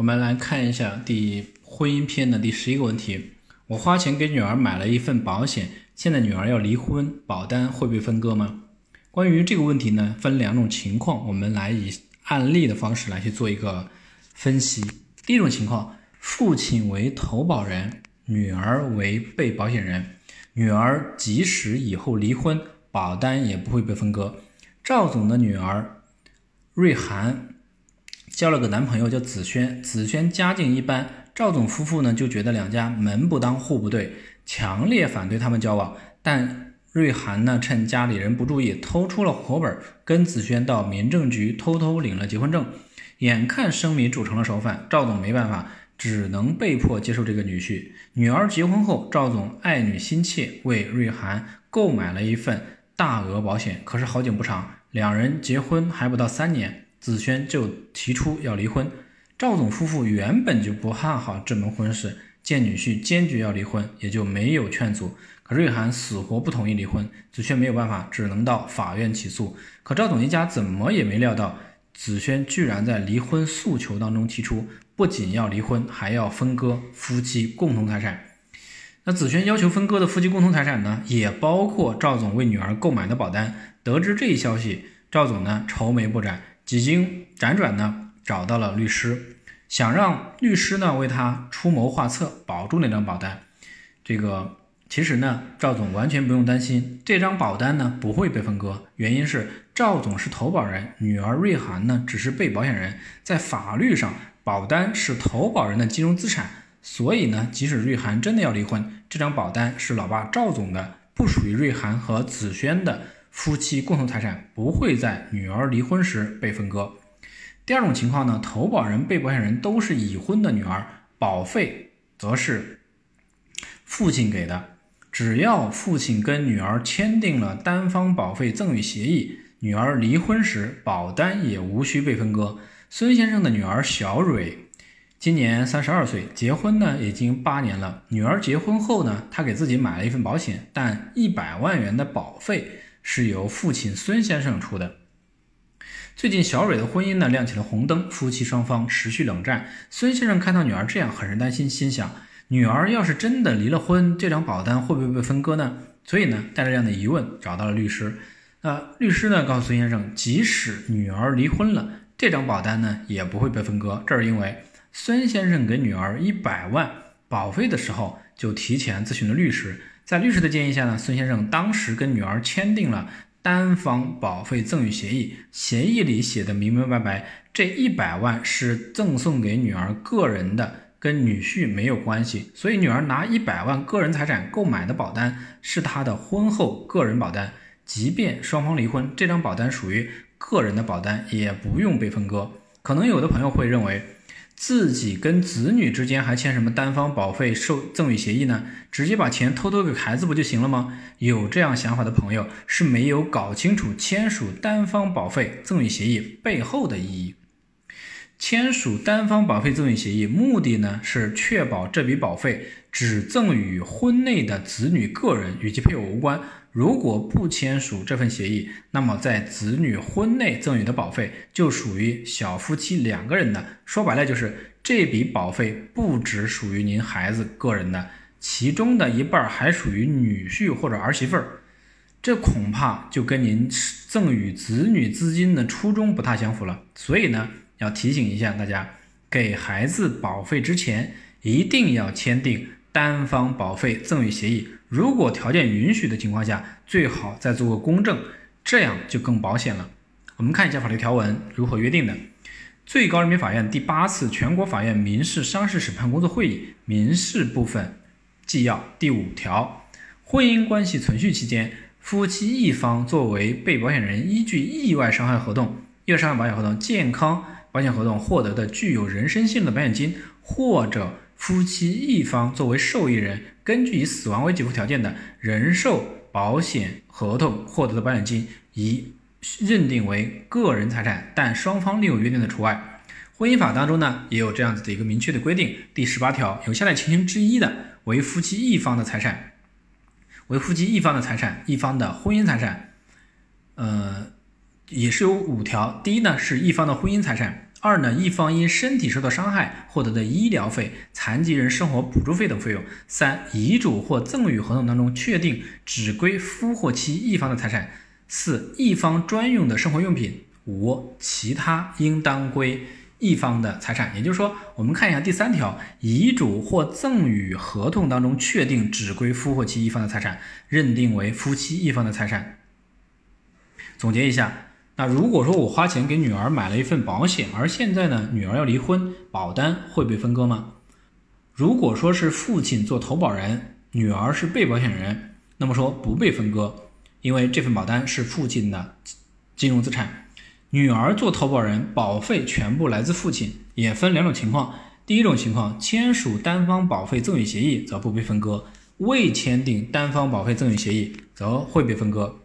我们来看一下第婚姻篇的第十一个问题：我花钱给女儿买了一份保险，现在女儿要离婚，保单会被分割吗？关于这个问题呢，分两种情况，我们来以案例的方式来去做一个分析。第一种情况，父亲为投保人，女儿为被保险人，女儿即使以后离婚，保单也不会被分割。赵总的女儿瑞涵。交了个男朋友叫子轩，子轩家境一般，赵总夫妇呢就觉得两家门不当户不对，强烈反对他们交往。但瑞涵呢趁家里人不注意，偷出了活本，跟子轩到民政局偷偷领了结婚证。眼看生米煮成了熟饭，赵总没办法，只能被迫接受这个女婿。女儿结婚后，赵总爱女心切，为瑞涵购买了一份大额保险。可是好景不长，两人结婚还不到三年。子轩就提出要离婚，赵总夫妇原本就不看好这门婚事，见女婿坚决要离婚，也就没有劝阻。可瑞涵死活不同意离婚，子轩没有办法，只能到法院起诉。可赵总一家怎么也没料到，子轩居然在离婚诉求当中提出，不仅要离婚，还要分割夫妻共同财产。那子轩要求分割的夫妻共同财产呢，也包括赵总为女儿购买的保单。得知这一消息，赵总呢愁眉不展。几经辗转呢，找到了律师，想让律师呢为他出谋划策，保住那张保单。这个其实呢，赵总完全不用担心，这张保单呢不会被分割。原因是赵总是投保人，女儿瑞涵呢只是被保险人，在法律上，保单是投保人的金融资产，所以呢，即使瑞涵真的要离婚，这张保单是老爸赵总的，不属于瑞涵和子轩的。夫妻共同财产不会在女儿离婚时被分割。第二种情况呢，投保人、被保险人都是已婚的女儿，保费则是父亲给的。只要父亲跟女儿签订了单方保费赠与协议，女儿离婚时保单也无需被分割。孙先生的女儿小蕊今年三十二岁，结婚呢已经八年了。女儿结婚后呢，她给自己买了一份保险，但一百万元的保费。是由父亲孙先生出的。最近小蕊的婚姻呢亮起了红灯，夫妻双方持续冷战。孙先生看到女儿这样，很是担心，心想：女儿要是真的离了婚，这张保单会不会被分割呢？所以呢，带着这样的疑问找到了律师。那律师呢告诉孙先生，即使女儿离婚了，这张保单呢也不会被分割。这是因为孙先生给女儿一百万保费的时候，就提前咨询了律师。在律师的建议下呢，孙先生当时跟女儿签订了单方保费赠与协议，协议里写的明明白白，这一百万是赠送给女儿个人的，跟女婿没有关系。所以女儿拿一百万个人财产购买的保单是她的婚后个人保单，即便双方离婚，这张保单属于个人的保单，也不用被分割。可能有的朋友会认为。自己跟子女之间还签什么单方保费受赠与协议呢？直接把钱偷偷给孩子不就行了吗？有这样想法的朋友是没有搞清楚签署单方保费赠与协议背后的意义。签署单方保费赠与协议目的呢是确保这笔保费只赠与婚内的子女个人，与其配偶无关。如果不签署这份协议，那么在子女婚内赠与的保费就属于小夫妻两个人的。说白了就是这笔保费不只属于您孩子个人的，其中的一半还属于女婿或者儿媳妇儿。这恐怕就跟您赠与子女资金的初衷不太相符了。所以呢，要提醒一下大家，给孩子保费之前一定要签订单方保费赠与协议。如果条件允许的情况下，最好再做个公证，这样就更保险了。我们看一下法律条文如何约定的。最高人民法院第八次全国法院民事商事审判工作会议民事部分纪要第五条：婚姻关系存续期间，夫妻一方作为被保险人，依据意外伤害合同、意外伤害保险合同、健康保险合同获得的具有人身性的保险金，或者夫妻一方作为受益人。根据以死亡为给付条件的人寿保险合同获得的保险金，宜认定为个人财产，但双方另有约定的除外。婚姻法当中呢，也有这样子的一个明确的规定。第十八条，有下列情形之一的，为夫妻一方的财产，为夫妻一方的财产，一方的婚姻财产，呃，也是有五条。第一呢，是一方的婚姻财产；二呢，一方因身体受到伤害获得的医疗费、残疾人生活补助费等费用；三，遗嘱或赠与合同当中确定只归夫或妻一方的财产；四，一方专用的生活用品；五，其他应当归一方的财产。也就是说，我们看一下第三条，遗嘱或赠与合同当中确定只归夫或妻一方的财产，认定为夫妻一方的财产。总结一下。那如果说我花钱给女儿买了一份保险，而现在呢，女儿要离婚，保单会被分割吗？如果说是父亲做投保人，女儿是被保险人，那么说不被分割，因为这份保单是父亲的金融资产。女儿做投保人，保费全部来自父亲，也分两种情况。第一种情况，签署单方保费赠与协议则不被分割，未签订单方保费赠与协议则会被分割。